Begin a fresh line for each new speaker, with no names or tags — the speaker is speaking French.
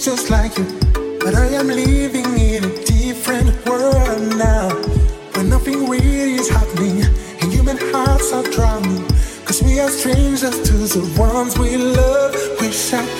just like you. But I am living in a different world now, where nothing really is
happening, and human hearts are drowning. Cause we are strangers to the ones we love. Wish I